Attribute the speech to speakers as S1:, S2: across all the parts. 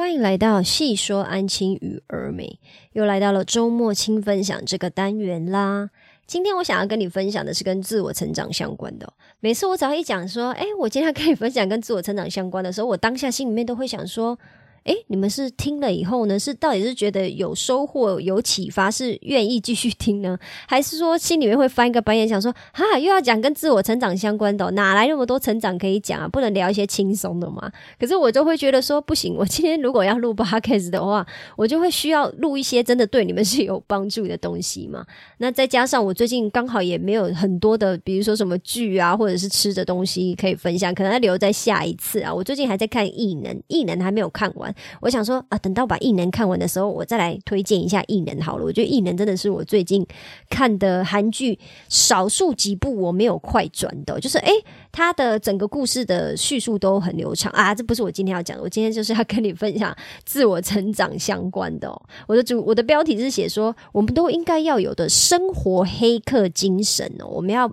S1: 欢迎来到细说安亲与儿美，又来到了周末轻分享这个单元啦。今天我想要跟你分享的是跟自我成长相关的。每次我只要一讲说，哎，我今天要跟你分享跟自我成长相关的时候，我当下心里面都会想说。哎，你们是听了以后呢，是到底是觉得有收获、有启发，是愿意继续听呢，还是说心里面会翻一个白眼，想说哈，又要讲跟自我成长相关的，哪来那么多成长可以讲啊？不能聊一些轻松的吗？可是我就会觉得说不行，我今天如果要录 podcast 的话，我就会需要录一些真的对你们是有帮助的东西嘛。那再加上我最近刚好也没有很多的，比如说什么剧啊，或者是吃的东西可以分享，可能要留在下一次啊。我最近还在看异能，异能还没有看完。我想说啊，等到把异能看完的时候，我再来推荐一下异能好了。我觉得异能真的是我最近看的韩剧少数几部我没有快转的，就是诶，它的整个故事的叙述都很流畅啊。这不是我今天要讲的，我今天就是要跟你分享自我成长相关的。我的主我的标题是写说，我们都应该要有的生活黑客精神哦，我们要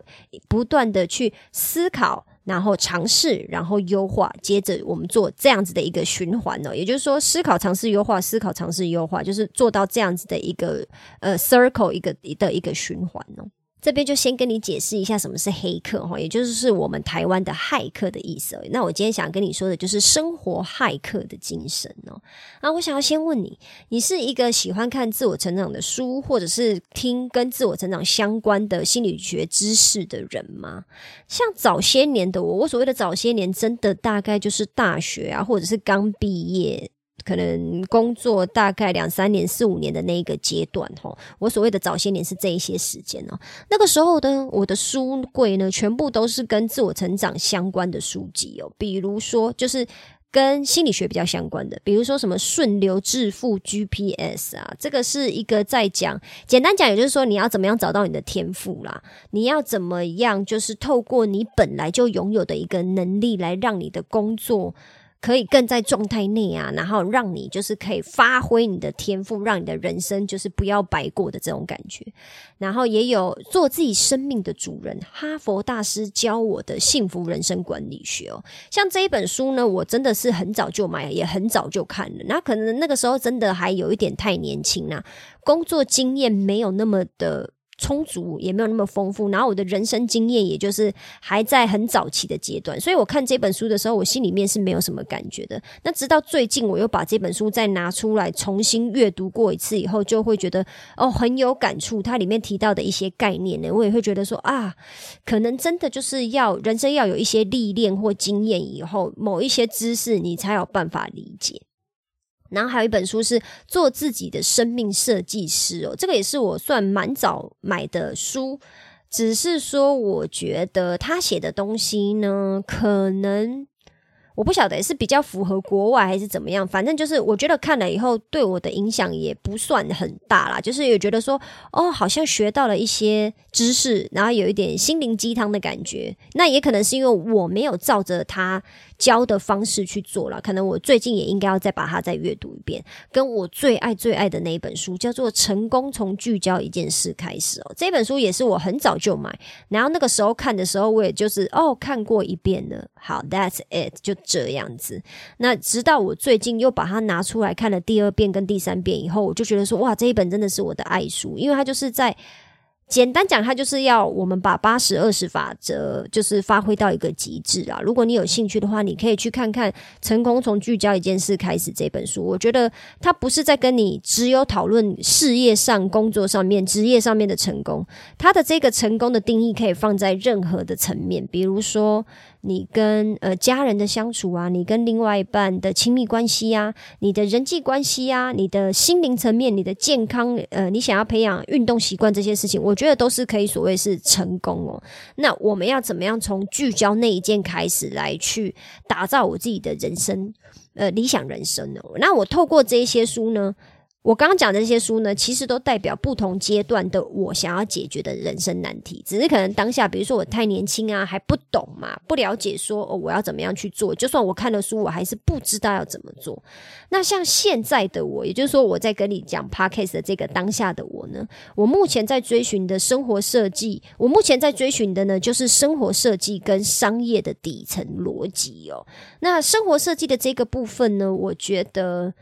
S1: 不断的去思考。然后尝试，然后优化，接着我们做这样子的一个循环呢，也就是说，思考、尝试、优化，思考、尝试、优化，就是做到这样子的一个呃 circle 一个的一个循环呢。这边就先跟你解释一下什么是黑客哈，也就是我们台湾的骇客的意思。那我今天想跟你说的就是生活骇客的精神哦。那我想要先问你，你是一个喜欢看自我成长的书，或者是听跟自我成长相关的心理学知识的人吗？像早些年的我，我所谓的早些年，真的大概就是大学啊，或者是刚毕业。可能工作大概两三年、四五年的那一个阶段，吼，我所谓的早些年是这一些时间哦。那个时候的我的书柜呢，全部都是跟自我成长相关的书籍哦。比如说，就是跟心理学比较相关的，比如说什么顺流致富 GPS 啊，这个是一个在讲，简单讲，也就是说你要怎么样找到你的天赋啦，你要怎么样，就是透过你本来就拥有的一个能力，来让你的工作。可以更在状态内啊，然后让你就是可以发挥你的天赋，让你的人生就是不要白过的这种感觉。然后也有做自己生命的主人，哈佛大师教我的幸福人生管理学哦。像这一本书呢，我真的是很早就买，也很早就看了。那可能那个时候真的还有一点太年轻啊，工作经验没有那么的。充足也没有那么丰富，然后我的人生经验也就是还在很早期的阶段，所以我看这本书的时候，我心里面是没有什么感觉的。那直到最近，我又把这本书再拿出来重新阅读过一次以后，就会觉得哦很有感触。它里面提到的一些概念呢，我也会觉得说啊，可能真的就是要人生要有一些历练或经验以后，某一些知识你才有办法理解。然后还有一本书是做自己的生命设计师哦，这个也是我算蛮早买的书，只是说我觉得他写的东西呢，可能我不晓得是比较符合国外还是怎么样，反正就是我觉得看了以后对我的影响也不算很大啦，就是也觉得说哦，好像学到了一些知识，然后有一点心灵鸡汤的感觉，那也可能是因为我没有照着他。教的方式去做了，可能我最近也应该要再把它再阅读一遍。跟我最爱最爱的那一本书叫做《成功从聚焦一件事开始》哦，这本书也是我很早就买，然后那个时候看的时候，我也就是哦看过一遍了。好，That's it，就这样子。那直到我最近又把它拿出来看了第二遍跟第三遍以后，我就觉得说哇，这一本真的是我的爱书，因为它就是在。简单讲，它就是要我们把八十二十法则就是发挥到一个极致啊！如果你有兴趣的话，你可以去看看《成功从聚焦一件事开始》这本书。我觉得它不是在跟你只有讨论事业上、工作上面、职业上面的成功，它的这个成功的定义可以放在任何的层面，比如说。你跟呃家人的相处啊，你跟另外一半的亲密关系啊，你的人际关系啊，你的心灵层面，你的健康，呃，你想要培养运动习惯这些事情，我觉得都是可以所谓是成功哦。那我们要怎么样从聚焦那一件开始来去打造我自己的人生，呃，理想人生呢？那我透过这一些书呢？我刚刚讲的这些书呢，其实都代表不同阶段的我想要解决的人生难题。只是可能当下，比如说我太年轻啊，还不懂嘛，不了解说哦，我要怎么样去做。就算我看了书，我还是不知道要怎么做。那像现在的我，也就是说我在跟你讲 podcast 的这个当下的我呢，我目前在追寻的生活设计，我目前在追寻的呢，就是生活设计跟商业的底层逻辑哦。那生活设计的这个部分呢，我觉得。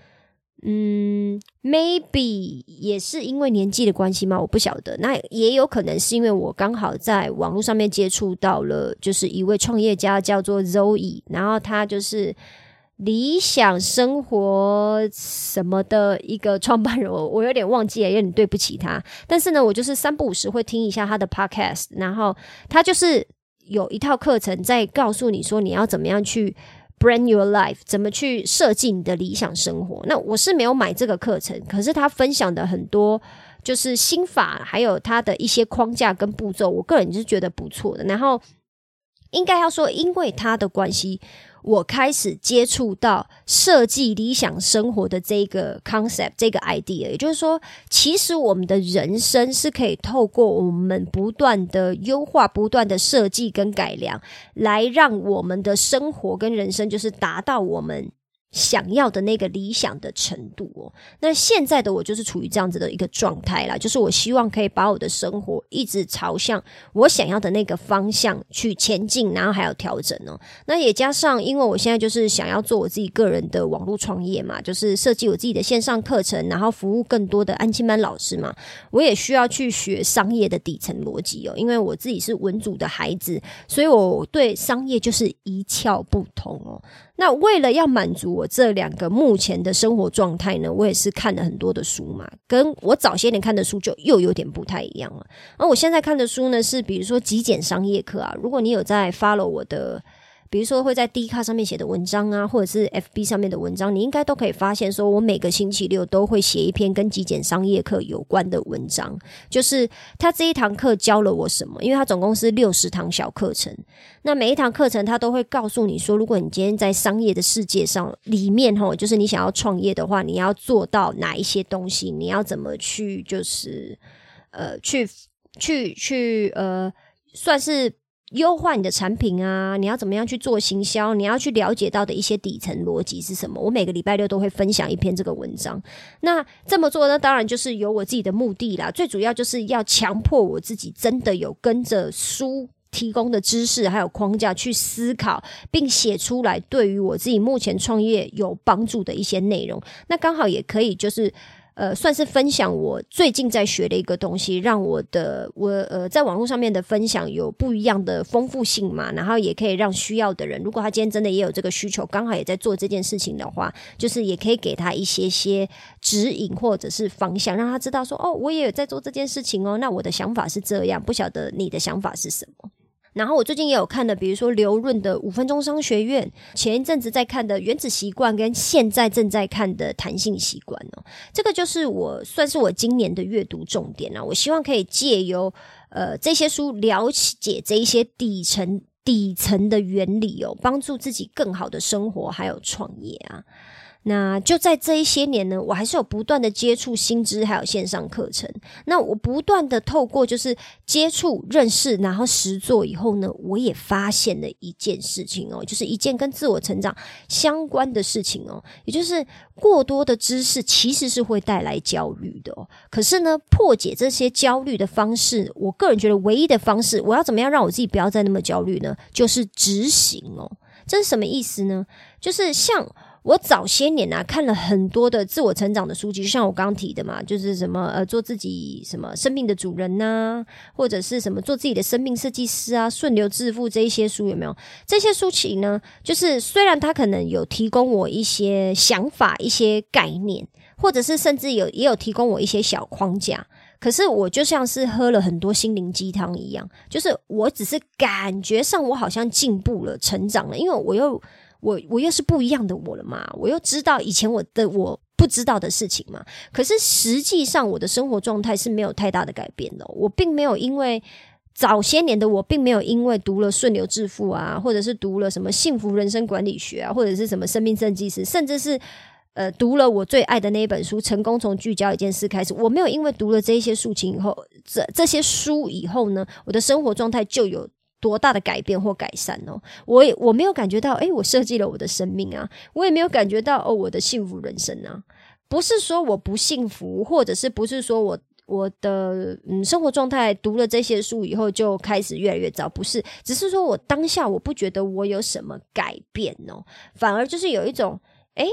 S1: 嗯，maybe 也是因为年纪的关系吗？我不晓得。那也有可能是因为我刚好在网络上面接触到了，就是一位创业家叫做 Zoe，然后他就是理想生活什么的一个创办人，我我有点忘记了，有点对不起他。但是呢，我就是三不五时会听一下他的 podcast，然后他就是有一套课程在告诉你说你要怎么样去。Brand your life，怎么去设计你的理想生活？那我是没有买这个课程，可是他分享的很多就是心法，还有他的一些框架跟步骤，我个人是觉得不错的。然后应该要说，因为他的关系。我开始接触到设计理想生活的这个 concept，这个 idea，也就是说，其实我们的人生是可以透过我们不断的优化、不断的设计跟改良，来让我们的生活跟人生就是达到我们。想要的那个理想的程度哦，那现在的我就是处于这样子的一个状态啦，就是我希望可以把我的生活一直朝向我想要的那个方向去前进，然后还有调整哦。那也加上，因为我现在就是想要做我自己个人的网络创业嘛，就是设计我自己的线上课程，然后服务更多的安亲班老师嘛，我也需要去学商业的底层逻辑哦。因为我自己是文组的孩子，所以我对商业就是一窍不通哦。那为了要满足我这两个目前的生活状态呢，我也是看了很多的书嘛，跟我早些年看的书就又有点不太一样了。而我现在看的书呢，是比如说极简商业课啊，如果你有在 follow 我的。比如说会在 D 卡上面写的文章啊，或者是 FB 上面的文章，你应该都可以发现，说我每个星期六都会写一篇跟极简商业课有关的文章。就是他这一堂课教了我什么？因为他总共是六十堂小课程，那每一堂课程他都会告诉你说，如果你今天在商业的世界上里面吼，就是你想要创业的话，你要做到哪一些东西？你要怎么去？就是呃，去去去呃，算是。优化你的产品啊！你要怎么样去做行销？你要去了解到的一些底层逻辑是什么？我每个礼拜六都会分享一篇这个文章。那这么做呢，当然就是有我自己的目的啦。最主要就是要强迫我自己真的有跟着书提供的知识还有框架去思考，并写出来对于我自己目前创业有帮助的一些内容。那刚好也可以就是。呃，算是分享我最近在学的一个东西，让我的我呃在网络上面的分享有不一样的丰富性嘛，然后也可以让需要的人，如果他今天真的也有这个需求，刚好也在做这件事情的话，就是也可以给他一些些指引或者是方向，让他知道说哦，我也有在做这件事情哦，那我的想法是这样，不晓得你的想法是什么。然后我最近也有看的，比如说刘润的五分钟商学院，前一阵子在看的原子习惯，跟现在正在看的弹性习惯哦，这个就是我算是我今年的阅读重点啊。我希望可以借由呃这些书了解这一些底层底层的原理哦，帮助自己更好的生活还有创业啊。那就在这一些年呢，我还是有不断的接触新知，还有线上课程。那我不断的透过就是接触、认识，然后实做以后呢，我也发现了一件事情哦，就是一件跟自我成长相关的事情哦，也就是过多的知识其实是会带来焦虑的哦。可是呢，破解这些焦虑的方式，我个人觉得唯一的方式，我要怎么样让我自己不要再那么焦虑呢？就是执行哦。这是什么意思呢？就是像。我早些年啊，看了很多的自我成长的书籍，就像我刚提的嘛，就是什么呃，做自己什么生命的主人呐，或者是什么做自己的生命设计师啊，顺流致富这一些书有没有？这些书籍呢，就是虽然它可能有提供我一些想法、一些概念，或者是甚至有也有提供我一些小框架，可是我就像是喝了很多心灵鸡汤一样，就是我只是感觉上我好像进步了、成长了，因为我又。我我又是不一样的我了嘛，我又知道以前我的我不知道的事情嘛。可是实际上我的生活状态是没有太大的改变的。我并没有因为早些年的我，并没有因为读了顺流致富啊，或者是读了什么幸福人生管理学啊，或者是什么生命设计师，甚至是呃，读了我最爱的那一本书《成功从聚焦一件事开始》，我没有因为读了这一些事情以后，这这些书以后呢，我的生活状态就有多大的改变或改善哦。我也我没有感觉到，诶，我设计了我的生命啊，我也没有感觉到哦，我的幸福人生啊，不是说我不幸福，或者是不是说我我的嗯生活状态读了这些书以后就开始越来越糟，不是，只是说我当下我不觉得我有什么改变哦，反而就是有一种诶。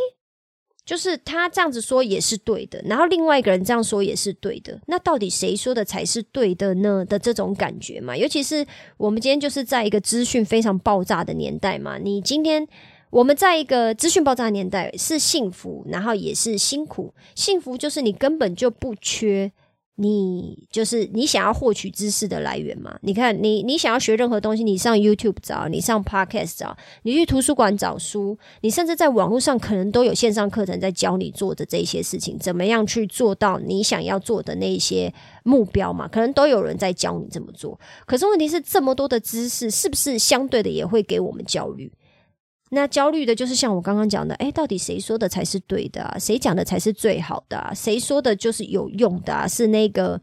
S1: 就是他这样子说也是对的，然后另外一个人这样说也是对的，那到底谁说的才是对的呢？的这种感觉嘛，尤其是我们今天就是在一个资讯非常爆炸的年代嘛，你今天我们在一个资讯爆炸的年代是幸福，然后也是辛苦。幸福就是你根本就不缺。你就是你想要获取知识的来源嘛？你看，你你想要学任何东西，你上 YouTube 找，你上 Podcast 找，你去图书馆找书，你甚至在网络上可能都有线上课程在教你做的这些事情，怎么样去做到你想要做的那些目标嘛？可能都有人在教你怎么做。可是问题是，这么多的知识，是不是相对的也会给我们焦虑？那焦虑的就是像我刚刚讲的，哎，到底谁说的才是对的啊？谁讲的才是最好的啊？谁说的就是有用的啊？是那个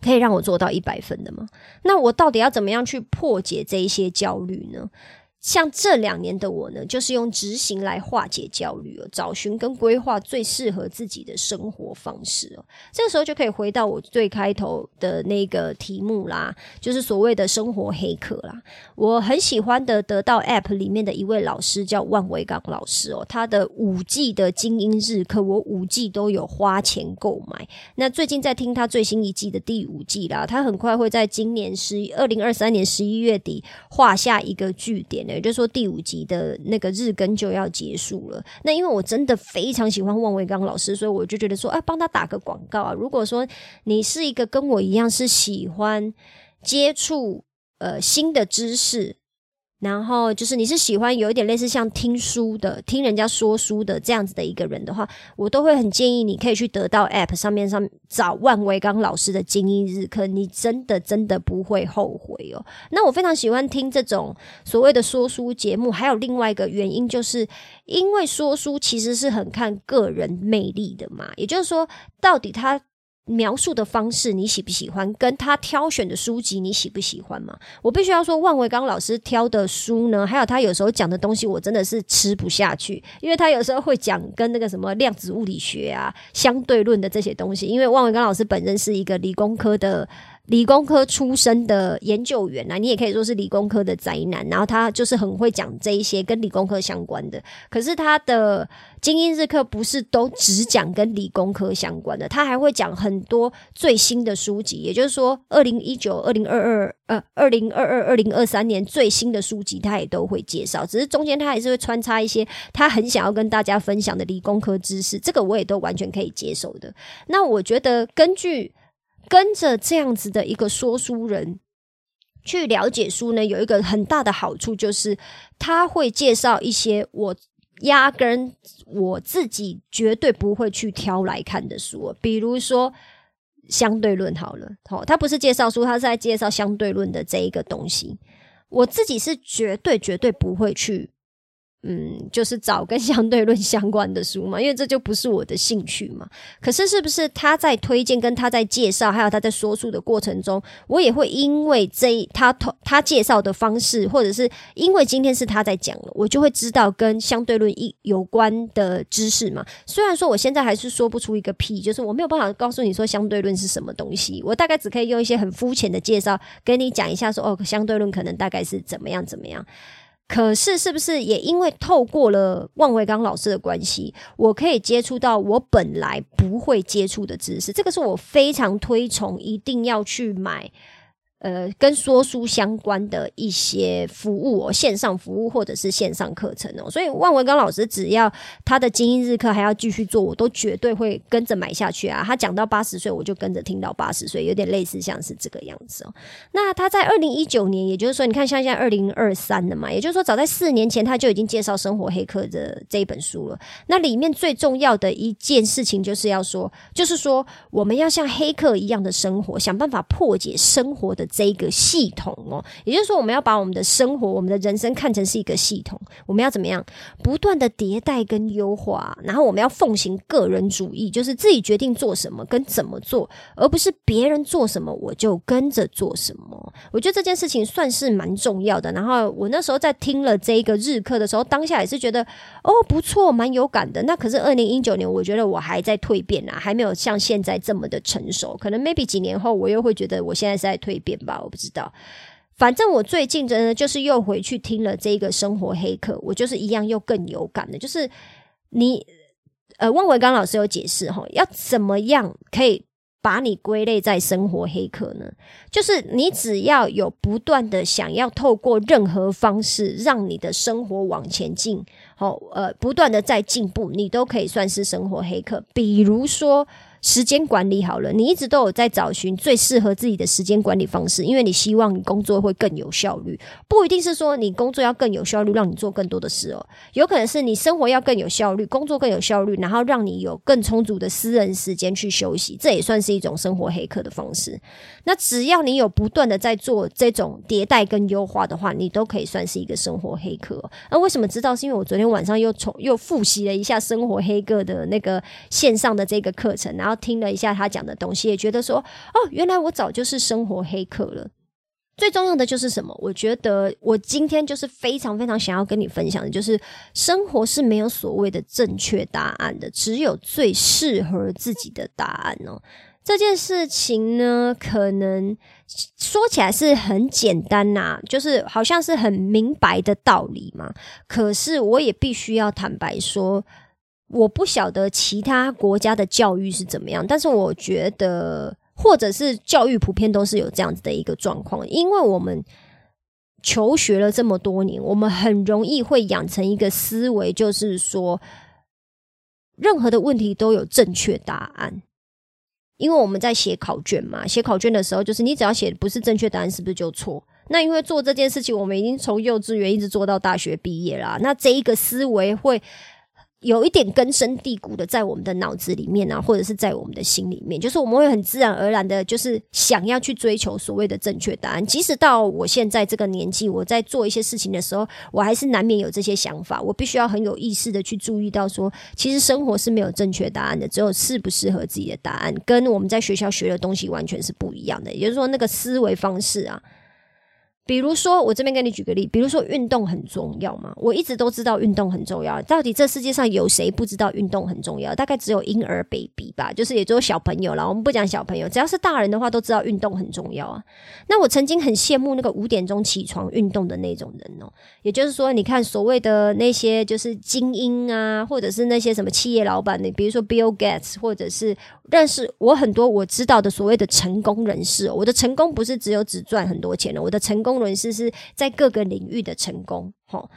S1: 可以让我做到一百分的吗？那我到底要怎么样去破解这一些焦虑呢？像这两年的我呢，就是用执行来化解焦虑哦，找寻跟规划最适合自己的生活方式哦。这个时候就可以回到我最开头的那个题目啦，就是所谓的生活黑客啦。我很喜欢的得到 App 里面的一位老师叫万维刚老师哦，他的五季的精英日课，我五季都有花钱购买。那最近在听他最新一季的第五季啦，他很快会在今年十二零二三年十一月底画下一个句点。也就说，第五集的那个日更就要结束了。那因为我真的非常喜欢汪维刚老师，所以我就觉得说，哎，帮他打个广告啊！如果说你是一个跟我一样是喜欢接触呃新的知识。然后就是你是喜欢有一点类似像听书的、听人家说书的这样子的一个人的话，我都会很建议你可以去得到 App 上面上找万维刚老师的精英日课，你真的真的不会后悔哦。那我非常喜欢听这种所谓的说书节目，还有另外一个原因，就是因为说书其实是很看个人魅力的嘛，也就是说，到底他。描述的方式你喜不喜欢？跟他挑选的书籍你喜不喜欢嘛？我必须要说，万维刚老师挑的书呢，还有他有时候讲的东西，我真的是吃不下去，因为他有时候会讲跟那个什么量子物理学啊、相对论的这些东西。因为万维刚老师本人是一个理工科的。理工科出身的研究员啊，你也可以说是理工科的宅男。然后他就是很会讲这一些跟理工科相关的。可是他的精英日课不是都只讲跟理工科相关的，他还会讲很多最新的书籍。也就是说，二零一九、二零二二、呃，二零二二、二零二三年最新的书籍，他也都会介绍。只是中间他还是会穿插一些他很想要跟大家分享的理工科知识，这个我也都完全可以接受的。那我觉得根据。跟着这样子的一个说书人去了解书呢，有一个很大的好处，就是他会介绍一些我压根我自己绝对不会去挑来看的书，比如说相对论。好了，好，他不是介绍书，他是在介绍相对论的这一个东西，我自己是绝对绝对不会去。嗯，就是找跟相对论相关的书嘛，因为这就不是我的兴趣嘛。可是，是不是他在推荐、跟他在介绍，还有他在说书的过程中，我也会因为这他他介绍的方式，或者是因为今天是他在讲了，我就会知道跟相对论一有关的知识嘛。虽然说我现在还是说不出一个屁，就是我没有办法告诉你说相对论是什么东西，我大概只可以用一些很肤浅的介绍跟你讲一下，说哦，相对论可能大概是怎么样怎么样。可是，是不是也因为透过了万维刚老师的关系，我可以接触到我本来不会接触的知识？这个是我非常推崇，一定要去买。呃，跟说书相关的一些服务哦，线上服务或者是线上课程哦，所以万文刚老师只要他的精英日课还要继续做，我都绝对会跟着买下去啊。他讲到八十岁，我就跟着听到八十岁，有点类似像是这个样子哦。那他在二零一九年，也就是说，你看像现在二零二三了嘛，也就是说，早在四年前他就已经介绍《生活黑客》的这一本书了。那里面最重要的一件事情，就是要说，就是说我们要像黑客一样的生活，想办法破解生活的。这一个系统哦。也就是说，我们要把我们的生活、我们的人生看成是一个系统，我们要怎么样不断的迭代跟优化，然后我们要奉行个人主义，就是自己决定做什么跟怎么做，而不是别人做什么我就跟着做什么。我觉得这件事情算是蛮重要的。然后我那时候在听了这一个日课的时候，当下也是觉得哦不错，蛮有感的。那可是二零一九年，我觉得我还在蜕变啊，还没有像现在这么的成熟。可能 maybe 几年后，我又会觉得我现在是在蜕变吧，我不知道。反正我最近真的就是又回去听了这个生活黑客，我就是一样又更有感的。就是你呃，汪维刚老师有解释哈，要怎么样可以把你归类在生活黑客呢？就是你只要有不断的想要透过任何方式让你的生活往前进，好呃，不断的在进步，你都可以算是生活黑客。比如说。时间管理好了，你一直都有在找寻最适合自己的时间管理方式，因为你希望你工作会更有效率。不一定是说你工作要更有效率，让你做更多的事哦，有可能是你生活要更有效率，工作更有效率，然后让你有更充足的私人时间去休息，这也算是一种生活黑客的方式。那只要你有不断的在做这种迭代跟优化的话，你都可以算是一个生活黑客。那为什么知道？是因为我昨天晚上又重又复习了一下生活黑客的那个线上的这个课程，然然后。听了一下他讲的东西，也觉得说哦，原来我早就是生活黑客了。最重要的就是什么？我觉得我今天就是非常非常想要跟你分享的，就是生活是没有所谓的正确答案的，只有最适合自己的答案哦。这件事情呢，可能说起来是很简单呐，就是好像是很明白的道理嘛。可是我也必须要坦白说。我不晓得其他国家的教育是怎么样，但是我觉得，或者是教育普遍都是有这样子的一个状况，因为我们求学了这么多年，我们很容易会养成一个思维，就是说，任何的问题都有正确答案，因为我们在写考卷嘛，写考卷的时候，就是你只要写不是正确答案，是不是就错？那因为做这件事情，我们已经从幼稚园一直做到大学毕业啦，那这一个思维会。有一点根深蒂固的在我们的脑子里面啊，或者是在我们的心里面，就是我们会很自然而然的，就是想要去追求所谓的正确答案。即使到我现在这个年纪，我在做一些事情的时候，我还是难免有这些想法。我必须要很有意识的去注意到，说其实生活是没有正确答案的，只有适不适合自己的答案，跟我们在学校学的东西完全是不一样的。也就是说，那个思维方式啊。比如说，我这边给你举个例，比如说运动很重要嘛？我一直都知道运动很重要。到底这世界上有谁不知道运动很重要？大概只有婴儿 baby 吧，就是也只有小朋友了。我们不讲小朋友，只要是大人的话，都知道运动很重要啊。那我曾经很羡慕那个五点钟起床运动的那种人哦。也就是说，你看所谓的那些就是精英啊，或者是那些什么企业老板，你比如说 Bill Gates，或者是。但是我很多我知道的所谓的成功人士，我的成功不是只有只赚很多钱的，我的成功人士是在各个领域的成功，哈，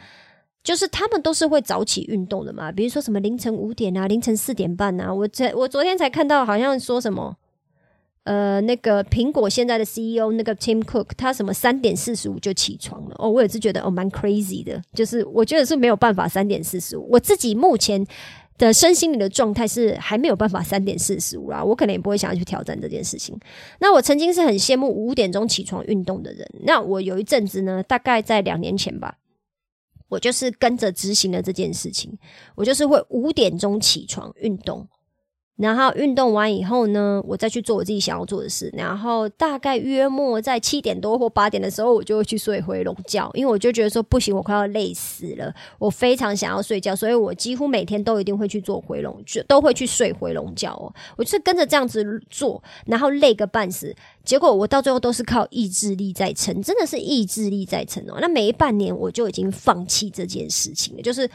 S1: 就是他们都是会早起运动的嘛，比如说什么凌晨五点啊，凌晨四点半啊，我在我昨天才看到好像说什么，呃，那个苹果现在的 CEO 那个 Tim Cook，他什么三点四十五就起床了，哦，我也是觉得哦蛮 crazy 的，就是我觉得是没有办法三点四十五，我自己目前。的身心里的状态是还没有办法三点四十五啊，我可能也不会想要去挑战这件事情。那我曾经是很羡慕五点钟起床运动的人。那我有一阵子呢，大概在两年前吧，我就是跟着执行了这件事情，我就是会五点钟起床运动。然后运动完以后呢，我再去做我自己想要做的事。然后大概约莫在七点多或八点的时候，我就会去睡回笼觉，因为我就觉得说不行，我快要累死了，我非常想要睡觉，所以我几乎每天都一定会去做回笼，就都会去睡回笼觉哦。我就是跟着这样子做，然后累个半死，结果我到最后都是靠意志力在撑，真的是意志力在撑哦。那每一半年我就已经放弃这件事情了，就是。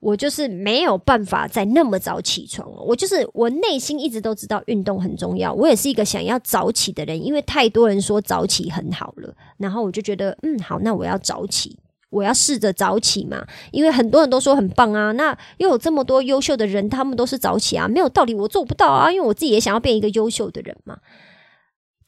S1: 我就是没有办法再那么早起床了。我就是我内心一直都知道运动很重要。我也是一个想要早起的人，因为太多人说早起很好了，然后我就觉得嗯好，那我要早起，我要试着早起嘛。因为很多人都说很棒啊，那又有这么多优秀的人，他们都是早起啊，没有道理我做不到啊。因为我自己也想要变一个优秀的人嘛。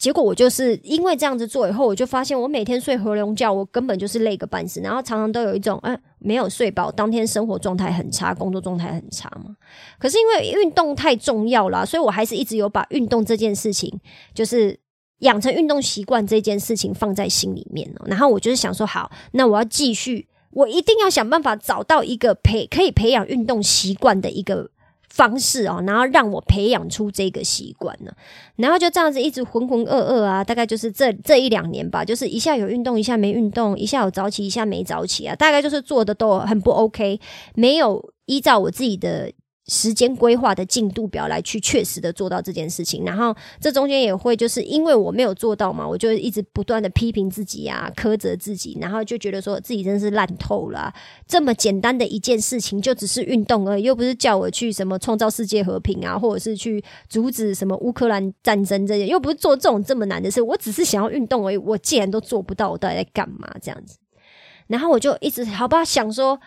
S1: 结果我就是因为这样子做以后，我就发现我每天睡回笼觉，我根本就是累个半死，然后常常都有一种哎没有睡饱，当天生活状态很差，工作状态很差嘛。可是因为运动太重要了，所以我还是一直有把运动这件事情就是养成运动习惯这件事情放在心里面哦。然后我就是想说，好，那我要继续，我一定要想办法找到一个培可以培养运动习惯的一个。方式哦，然后让我培养出这个习惯呢，然后就这样子一直浑浑噩噩啊，大概就是这这一两年吧，就是一下有运动，一下没运动，一下有早起，一下没早起啊，大概就是做的都很不 OK，没有依照我自己的。时间规划的进度表来去确实的做到这件事情，然后这中间也会就是因为我没有做到嘛，我就一直不断的批评自己啊，苛责自己，然后就觉得说自己真是烂透了。这么简单的一件事情，就只是运动而已，又不是叫我去什么创造世界和平啊，或者是去阻止什么乌克兰战争这些，又不是做这种这么难的事。我只是想要运动而已，我既然都做不到，我到底在干嘛这样子？然后我就一直好吧想说。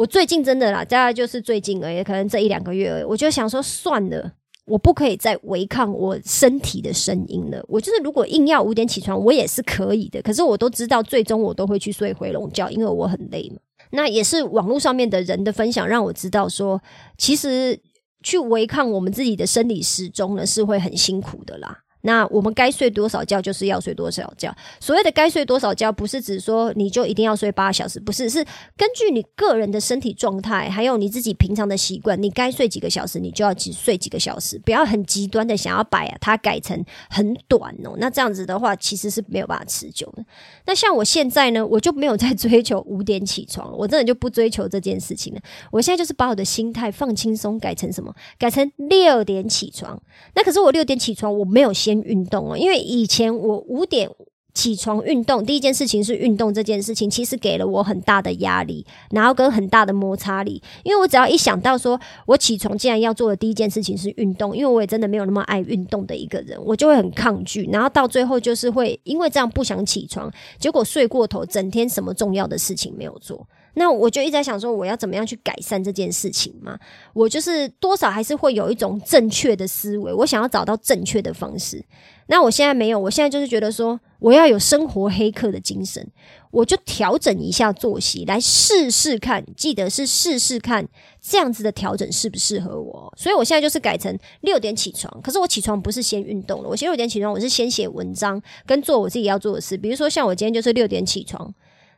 S1: 我最近真的啦，大概就是最近而已，可能这一两个月而已。我就想说，算了，我不可以再违抗我身体的声音了。我就是如果硬要五点起床，我也是可以的。可是我都知道，最终我都会去睡回笼觉，因为我很累嘛。那也是网络上面的人的分享，让我知道说，其实去违抗我们自己的生理时钟呢，是会很辛苦的啦。那我们该睡多少觉就是要睡多少觉。所谓的该睡多少觉，不是指说你就一定要睡八小时，不是，是根据你个人的身体状态，还有你自己平常的习惯，你该睡几个小时，你就要只睡几个小时，不要很极端的想要把它改成很短哦。那这样子的话，其实是没有办法持久的。那像我现在呢，我就没有在追求五点起床，我真的就不追求这件事情了。我现在就是把我的心态放轻松，改成什么？改成六点起床。那可是我六点起床，我没有先。先运动哦，因为以前我五点起床运动，第一件事情是运动这件事情，其实给了我很大的压力，然后跟很大的摩擦力。因为我只要一想到说我起床竟然要做的第一件事情是运动，因为我也真的没有那么爱运动的一个人，我就会很抗拒，然后到最后就是会因为这样不想起床，结果睡过头，整天什么重要的事情没有做。那我就一直在想说，我要怎么样去改善这件事情嘛？我就是多少还是会有一种正确的思维，我想要找到正确的方式。那我现在没有，我现在就是觉得说，我要有生活黑客的精神，我就调整一下作息，来试试看。记得是试试看这样子的调整适不适合我。所以我现在就是改成六点起床，可是我起床不是先运动了，我先六点起床，我是先写文章跟做我自己要做的事，比如说像我今天就是六点起床。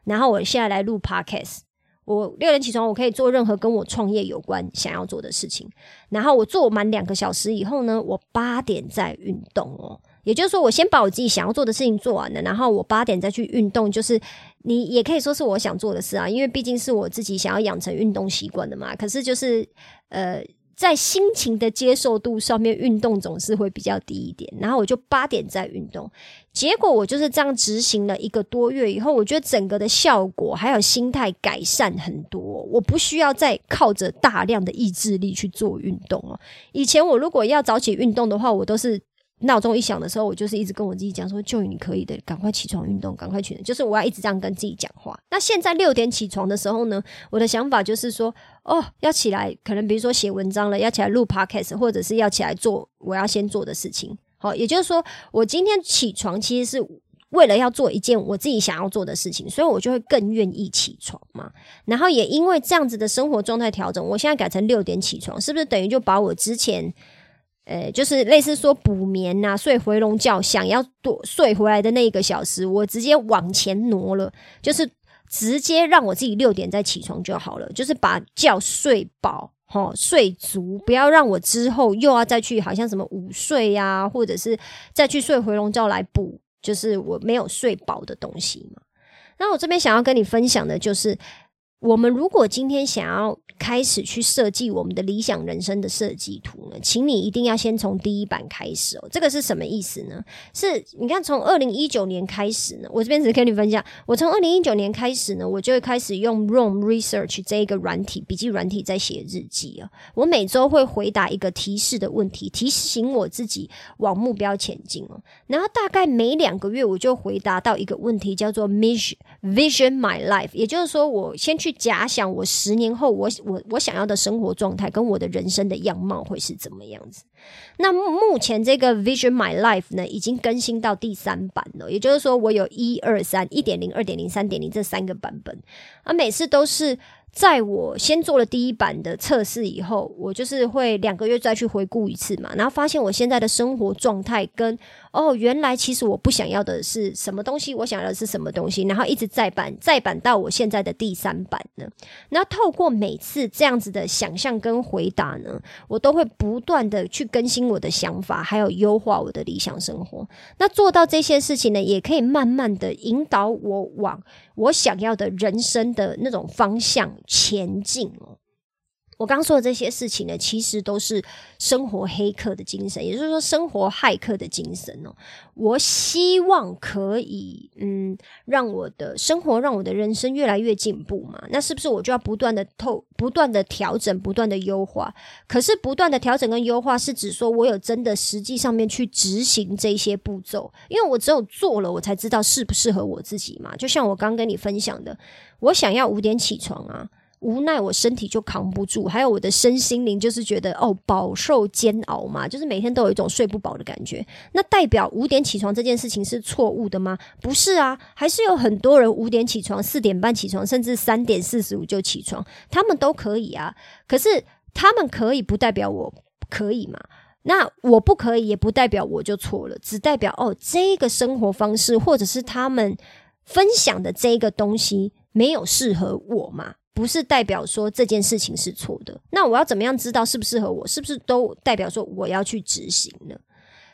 S1: 然后我现在来录 podcast，我六点起床，我可以做任何跟我创业有关想要做的事情。然后我做满两个小时以后呢，我八点再运动哦。也就是说，我先把我自己想要做的事情做完了，然后我八点再去运动。就是你也可以说是我想做的事啊，因为毕竟是我自己想要养成运动习惯的嘛。可是就是呃。在心情的接受度上面，运动总是会比较低一点。然后我就八点在运动，结果我就是这样执行了一个多月以后，我觉得整个的效果还有心态改善很多。我不需要再靠着大量的意志力去做运动了。以前我如果要早起运动的话，我都是。闹钟一响的时候，我就是一直跟我自己讲说：“就你可以的，赶快起床运动，赶快去。”就是我要一直这样跟自己讲话。那现在六点起床的时候呢，我的想法就是说：“哦，要起来，可能比如说写文章了，要起来录 podcast，或者是要起来做我要先做的事情。”好，也就是说，我今天起床其实是为了要做一件我自己想要做的事情，所以我就会更愿意起床嘛。然后也因为这样子的生活状态调整，我现在改成六点起床，是不是等于就把我之前？呃，就是类似说补眠呐，睡回笼觉，想要多睡回来的那一个小时，我直接往前挪了，就是直接让我自己六点再起床就好了，就是把觉睡饱，哈，睡足，不要让我之后又要再去好像什么午睡呀，或者是再去睡回笼觉来补，就是我没有睡饱的东西嘛。那我这边想要跟你分享的就是，我们如果今天想要。开始去设计我们的理想人生的设计图呢，请你一定要先从第一版开始哦。这个是什么意思呢？是你看，从二零一九年开始呢，我这边只跟你分享，我从二零一九年开始呢，我就会开始用 Room Research 这一个软体，笔记软体在写日记啊。我每周会回答一个提示的问题，提醒我自己往目标前进哦。然后大概每两个月，我就回答到一个问题，叫做 Mission Vision My Life，也就是说，我先去假想我十年后我。我我想要的生活状态跟我的人生的样貌会是怎么样子？那目前这个 Vision My Life 呢，已经更新到第三版了。也就是说，我有一二三一点零、二点零、三点零这三个版本，啊，每次都是在我先做了第一版的测试以后，我就是会两个月再去回顾一次嘛，然后发现我现在的生活状态跟哦，原来其实我不想要的是什么东西，我想要的是什么东西，然后一直再版再版到我现在的第三版呢。那透过每次这样子的想象跟回答呢，我都会不断的去更新我的想法，还有优化我的理想生活。那做到这些事情呢，也可以慢慢的引导我往我想要的人生的那种方向。前进哦！我刚说的这些事情呢，其实都是生活黑客的精神，也就是说，生活骇客的精神哦。我希望可以，嗯，让我的生活，让我的人生越来越进步嘛。那是不是我就要不断的透、不断的调整、不断的优化？可是，不断的调整跟优化，是指说我有真的实际上面去执行这些步骤，因为我只有做了，我才知道适不适合我自己嘛。就像我刚跟你分享的，我想要五点起床啊。无奈我身体就扛不住，还有我的身心灵就是觉得哦饱受煎熬嘛，就是每天都有一种睡不饱的感觉。那代表五点起床这件事情是错误的吗？不是啊，还是有很多人五点起床、四点半起床，甚至三点四十五就起床，他们都可以啊。可是他们可以，不代表我可以嘛？那我不可以，也不代表我就错了，只代表哦这个生活方式或者是他们分享的这个东西没有适合我嘛？不是代表说这件事情是错的，那我要怎么样知道适不适合我？是不是都代表说我要去执行呢？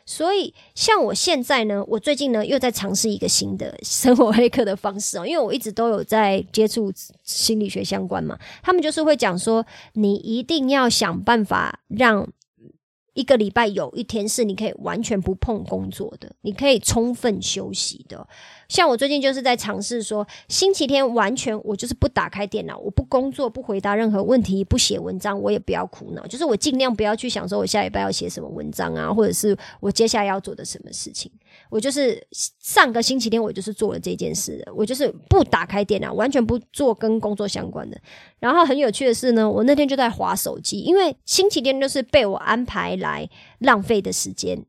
S1: 所以像我现在呢，我最近呢又在尝试一个新的 生活黑客的方式哦，因为我一直都有在接触心理学相关嘛，他们就是会讲说，你一定要想办法让一个礼拜有一天是你可以完全不碰工作的，你可以充分休息的。像我最近就是在尝试说，星期天完全我就是不打开电脑，我不工作，不回答任何问题，不写文章，我也不要苦恼，就是我尽量不要去想说我下礼拜要写什么文章啊，或者是我接下来要做的什么事情。我就是上个星期天我就是做了这件事的，我就是不打开电脑，完全不做跟工作相关的。然后很有趣的是呢，我那天就在划手机，因为星期天就是被我安排来浪费的时间。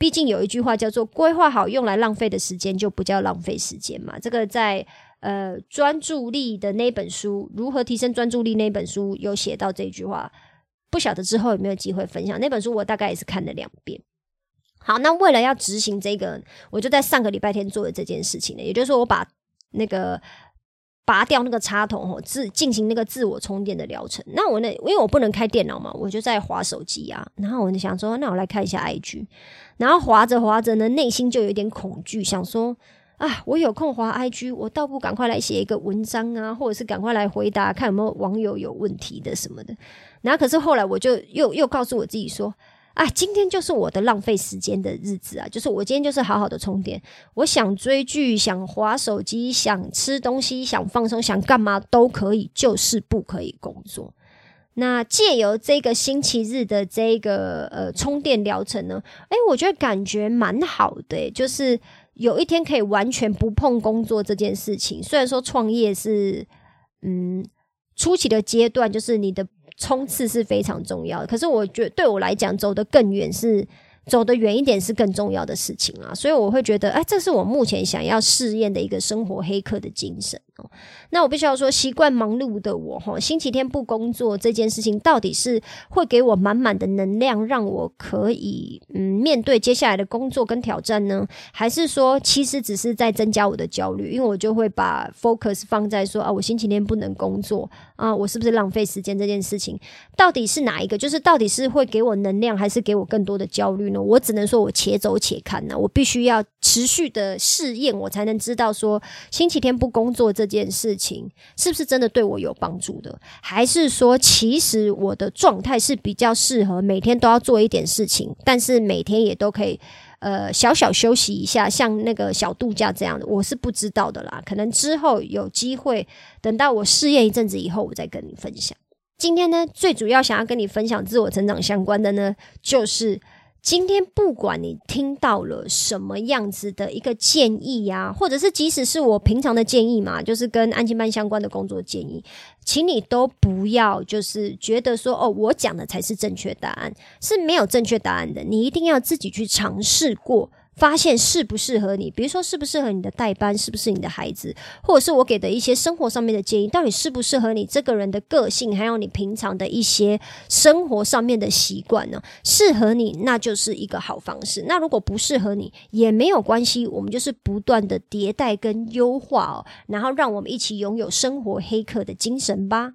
S1: 毕竟有一句话叫做“规划好用来浪费的时间就不叫浪费时间”嘛。这个在呃专注力的那本书《如何提升专注力》那本书有写到这句话，不晓得之后有没有机会分享那本书？我大概也是看了两遍。好，那为了要执行这个，我就在上个礼拜天做的这件事情呢，也就是说，我把那个。拔掉那个插头吼，自进行那个自我充电的疗程。那我那因为我不能开电脑嘛，我就在划手机啊。然后我就想说，那我来看一下 IG。然后划着划着呢，内心就有点恐惧，想说啊，我有空滑 IG，我倒不赶快来写一个文章啊，或者是赶快来回答看有没有网友有问题的什么的。然后可是后来我就又又告诉我自己说。啊，今天就是我的浪费时间的日子啊！就是我今天就是好好的充电，我想追剧、想划手机、想吃东西、想放松、想干嘛都可以，就是不可以工作。那借由这个星期日的这个呃充电疗程呢，诶，我觉得感觉蛮好的，就是有一天可以完全不碰工作这件事情。虽然说创业是嗯初期的阶段，就是你的。冲刺是非常重要的，可是我觉对我来讲，走得更远是。走得远一点是更重要的事情啊，所以我会觉得，哎，这是我目前想要试验的一个生活黑客的精神那我必须要说，习惯忙碌的我哈，星期天不工作这件事情，到底是会给我满满的能量，让我可以嗯面对接下来的工作跟挑战呢？还是说，其实只是在增加我的焦虑？因为我就会把 focus 放在说啊，我星期天不能工作啊，我是不是浪费时间这件事情？到底是哪一个？就是到底是会给我能量，还是给我更多的焦虑呢？我只能说，我且走且看呢。我必须要持续的试验，我才能知道说，星期天不工作这件事情是不是真的对我有帮助的，还是说，其实我的状态是比较适合每天都要做一点事情，但是每天也都可以呃小小休息一下，像那个小度假这样的，我是不知道的啦。可能之后有机会，等到我试验一阵子以后，我再跟你分享。今天呢，最主要想要跟你分享自我成长相关的呢，就是。今天不管你听到了什么样子的一个建议呀，或者是即使是我平常的建议嘛，就是跟安静班相关的工作建议，请你都不要就是觉得说哦，我讲的才是正确答案，是没有正确答案的。你一定要自己去尝试过，发现适不适合你，比如说适不适合你的代班，是不是你的孩子，或者是我给的一些生活上面的建议，到底适不适合你这个人的个性，还有你平常的一些生活上面的习惯呢？适合你，那就是一个好方式。那如果不适合你，也没有关系，我们就是不断的迭代跟优化哦，然后让我们一起拥有生活黑客的精神吧。